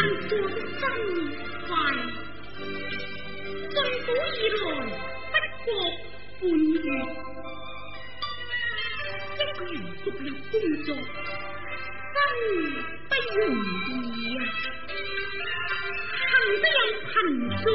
过得真快进古以来不过半月。一个人独立工作真不容易啊。幸得有贫众